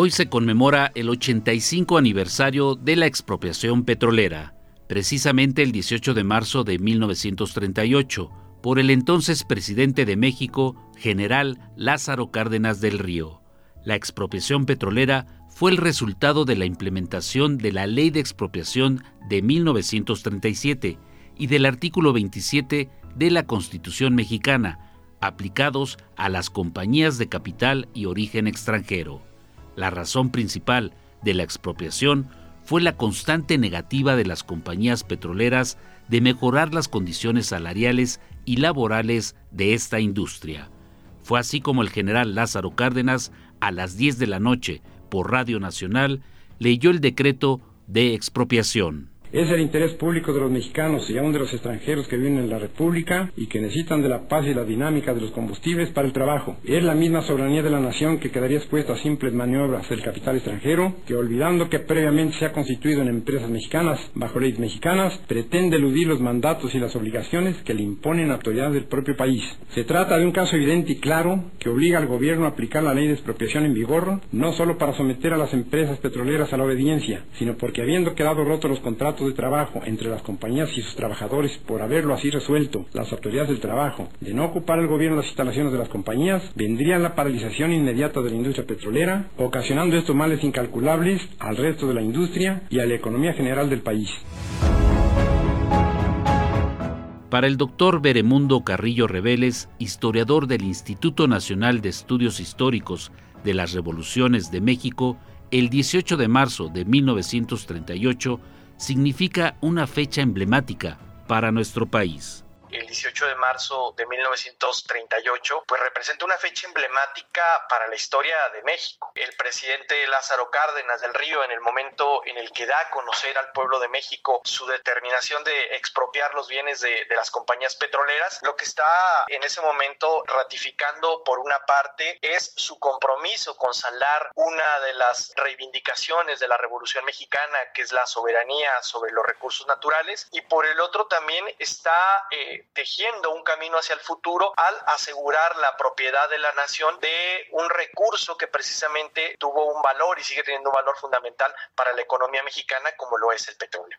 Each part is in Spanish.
Hoy se conmemora el 85 aniversario de la expropiación petrolera, precisamente el 18 de marzo de 1938, por el entonces presidente de México, general Lázaro Cárdenas del Río. La expropiación petrolera fue el resultado de la implementación de la Ley de Expropiación de 1937 y del artículo 27 de la Constitución mexicana, aplicados a las compañías de capital y origen extranjero. La razón principal de la expropiación fue la constante negativa de las compañías petroleras de mejorar las condiciones salariales y laborales de esta industria. Fue así como el general Lázaro Cárdenas, a las 10 de la noche, por Radio Nacional, leyó el decreto de expropiación. Es el interés público de los mexicanos y aún de los extranjeros que viven en la República y que necesitan de la paz y la dinámica de los combustibles para el trabajo. Es la misma soberanía de la nación que quedaría expuesta a simples maniobras del capital extranjero, que olvidando que previamente se ha constituido en empresas mexicanas bajo leyes mexicanas, pretende eludir los mandatos y las obligaciones que le imponen autoridades del propio país. Se trata de un caso evidente y claro que obliga al gobierno a aplicar la ley de expropiación en vigor, no solo para someter a las empresas petroleras a la obediencia, sino porque habiendo quedado rotos los contratos de trabajo entre las compañías y sus trabajadores por haberlo así resuelto las autoridades del trabajo de no ocupar el gobierno las instalaciones de las compañías, vendría la paralización inmediata de la industria petrolera, ocasionando estos males incalculables al resto de la industria y a la economía general del país. Para el doctor Beremundo Carrillo Reveles, historiador del Instituto Nacional de Estudios Históricos de las Revoluciones de México, el 18 de marzo de 1938 significa una fecha emblemática para nuestro país el 18 de marzo de 1938, pues representa una fecha emblemática para la historia de México. El presidente Lázaro Cárdenas del Río, en el momento en el que da a conocer al pueblo de México su determinación de expropiar los bienes de, de las compañías petroleras, lo que está en ese momento ratificando por una parte es su compromiso con saldar una de las reivindicaciones de la Revolución Mexicana, que es la soberanía sobre los recursos naturales, y por el otro también está eh, tejiendo un camino hacia el futuro al asegurar la propiedad de la nación de un recurso que precisamente tuvo un valor y sigue teniendo un valor fundamental para la economía mexicana como lo es el petróleo.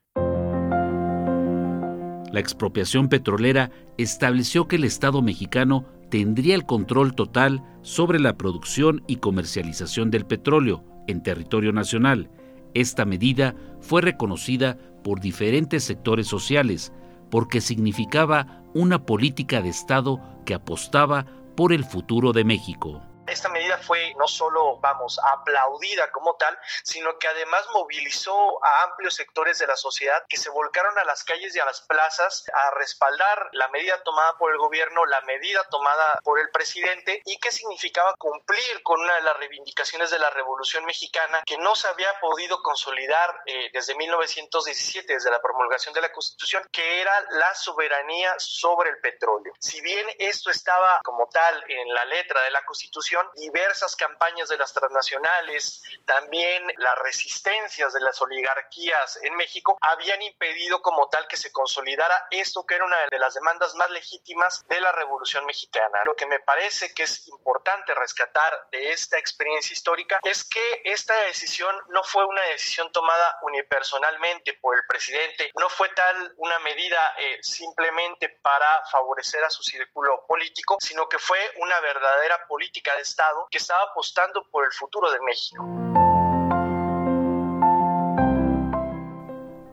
La expropiación petrolera estableció que el Estado mexicano tendría el control total sobre la producción y comercialización del petróleo en territorio nacional. Esta medida fue reconocida por diferentes sectores sociales, porque significaba una política de Estado que apostaba por el futuro de México. Esta medida fue no solo, vamos, aplaudida como tal, sino que además movilizó a amplios sectores de la sociedad que se volcaron a las calles y a las plazas a respaldar la medida tomada por el gobierno, la medida tomada por el presidente y que significaba cumplir con una de las reivindicaciones de la Revolución Mexicana que no se había podido consolidar eh, desde 1917, desde la promulgación de la Constitución, que era la soberanía sobre el petróleo. Si bien esto estaba como tal en la letra de la Constitución, diversas campañas de las transnacionales, también las resistencias de las oligarquías en México habían impedido como tal que se consolidara esto que era una de las demandas más legítimas de la Revolución Mexicana. Lo que me parece que es importante rescatar de esta experiencia histórica es que esta decisión no fue una decisión tomada unipersonalmente por el presidente, no fue tal una medida eh, simplemente para favorecer a su círculo político, sino que fue una verdadera política Estado que estaba apostando por el futuro de México.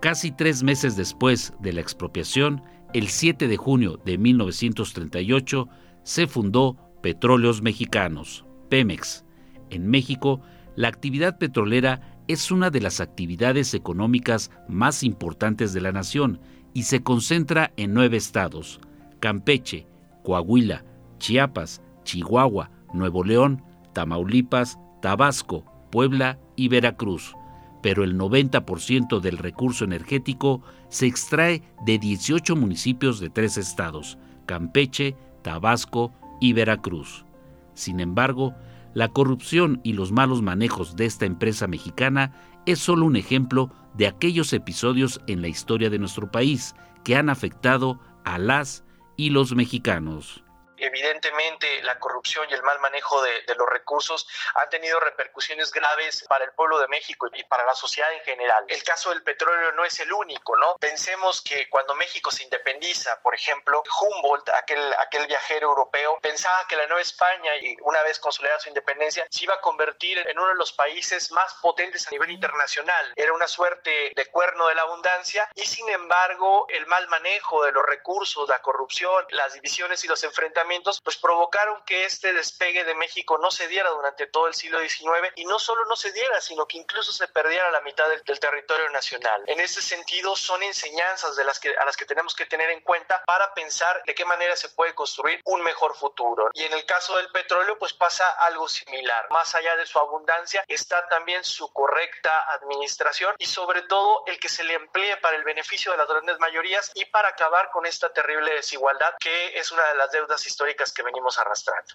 Casi tres meses después de la expropiación, el 7 de junio de 1938, se fundó Petróleos Mexicanos, Pemex. En México, la actividad petrolera es una de las actividades económicas más importantes de la nación y se concentra en nueve estados, Campeche, Coahuila, Chiapas, Chihuahua, Nuevo León, Tamaulipas, Tabasco, Puebla y Veracruz, pero el 90% del recurso energético se extrae de 18 municipios de tres estados, Campeche, Tabasco y Veracruz. Sin embargo, la corrupción y los malos manejos de esta empresa mexicana es solo un ejemplo de aquellos episodios en la historia de nuestro país que han afectado a las y los mexicanos evidentemente la corrupción y el mal manejo de, los recursos han tenido repercusiones graves para el pueblo de México y para la sociedad en general. El caso del petróleo no es el único, ¿no? Pensemos que cuando México se independiza, por ejemplo, Humboldt, aquel, aquel viajero europeo, pensaba que la Nueva España, y una vez consolidada su independencia, se iba a convertir en uno de los países más potentes a nivel internacional. Era una suerte de cuerno de la abundancia y sin embargo el mal manejo de los recursos, la corrupción, las divisiones y los enfrentamientos, pues provocaron que este despegue de México no se diera durante todo el siglo XIX y no solo no se diera, sino que incluso se perdiera la mitad del, territorio nacional. En ese sentido, son enseñanzas de las que, a las que tenemos que tener en cuenta para pensar de qué manera se puede construir un mejor futuro. Y en el caso del petróleo, pues pasa algo similar. Más allá de su abundancia, está también su correcta administración y sobre todo el que se le emplee para el beneficio de las grandes mayorías y para acabar con esta terrible desigualdad que es una de las deudas históricas que venimos arrastrando.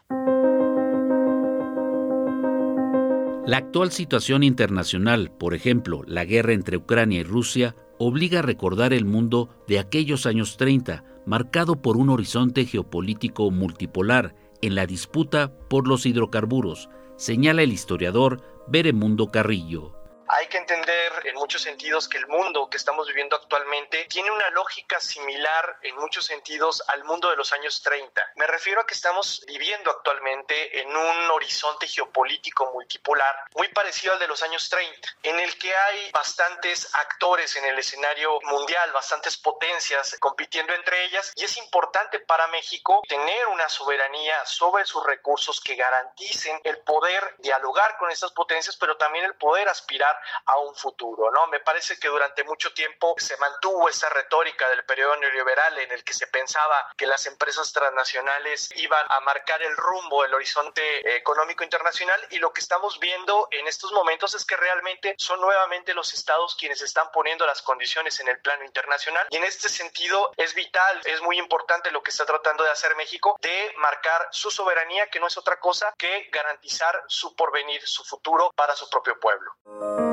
La actual situación internacional, por ejemplo, la guerra entre Ucrania y Rusia, obliga a recordar el mundo de aquellos años 30, marcado por un horizonte geopolítico multipolar en la disputa por los hidrocarburos, señala el historiador Beremundo Carrillo. Hay que entender en muchos sentidos que el mundo que estamos viviendo actualmente tiene una lógica similar en muchos sentidos al mundo de los años 30. Me refiero a que estamos viviendo actualmente en un horizonte geopolítico multipolar muy parecido al de los años 30, en el que hay bastantes actores en el escenario mundial, bastantes potencias compitiendo entre ellas y es importante para México tener una soberanía sobre sus recursos que garanticen el poder dialogar con estas potencias, pero también el poder aspirar a un futuro, ¿no? Me parece que durante mucho tiempo se mantuvo esa retórica del periodo neoliberal en el que se pensaba que las empresas transnacionales iban a marcar el rumbo, el horizonte económico internacional y lo que estamos viendo en estos momentos es que realmente son nuevamente los estados quienes están poniendo las condiciones en el plano internacional y en este sentido es vital, es muy importante lo que está tratando de hacer México de marcar su soberanía que no es otra cosa que garantizar su porvenir, su futuro para su propio pueblo.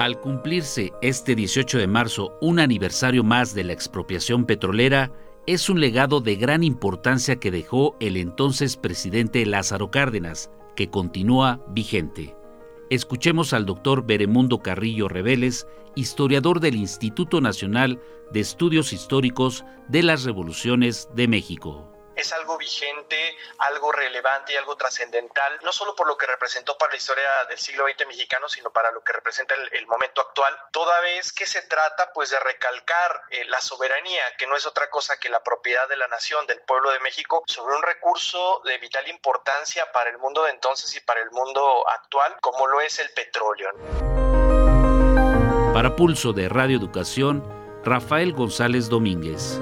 Al cumplirse este 18 de marzo un aniversario más de la expropiación petrolera, es un legado de gran importancia que dejó el entonces presidente Lázaro Cárdenas, que continúa vigente. Escuchemos al doctor Beremundo Carrillo Reveles, historiador del Instituto Nacional de Estudios Históricos de las Revoluciones de México es algo vigente, algo relevante y algo trascendental, no solo por lo que representó para la historia del siglo XX mexicano, sino para lo que representa el, momento actual, toda vez que se trata pues de recalcar eh, la soberanía, que no es otra cosa que la propiedad de la nación, del pueblo de México, sobre un recurso de vital importancia para el mundo de entonces y para el mundo actual, como lo es el petróleo. Para Pulso de Radio Educación, Rafael González Domínguez.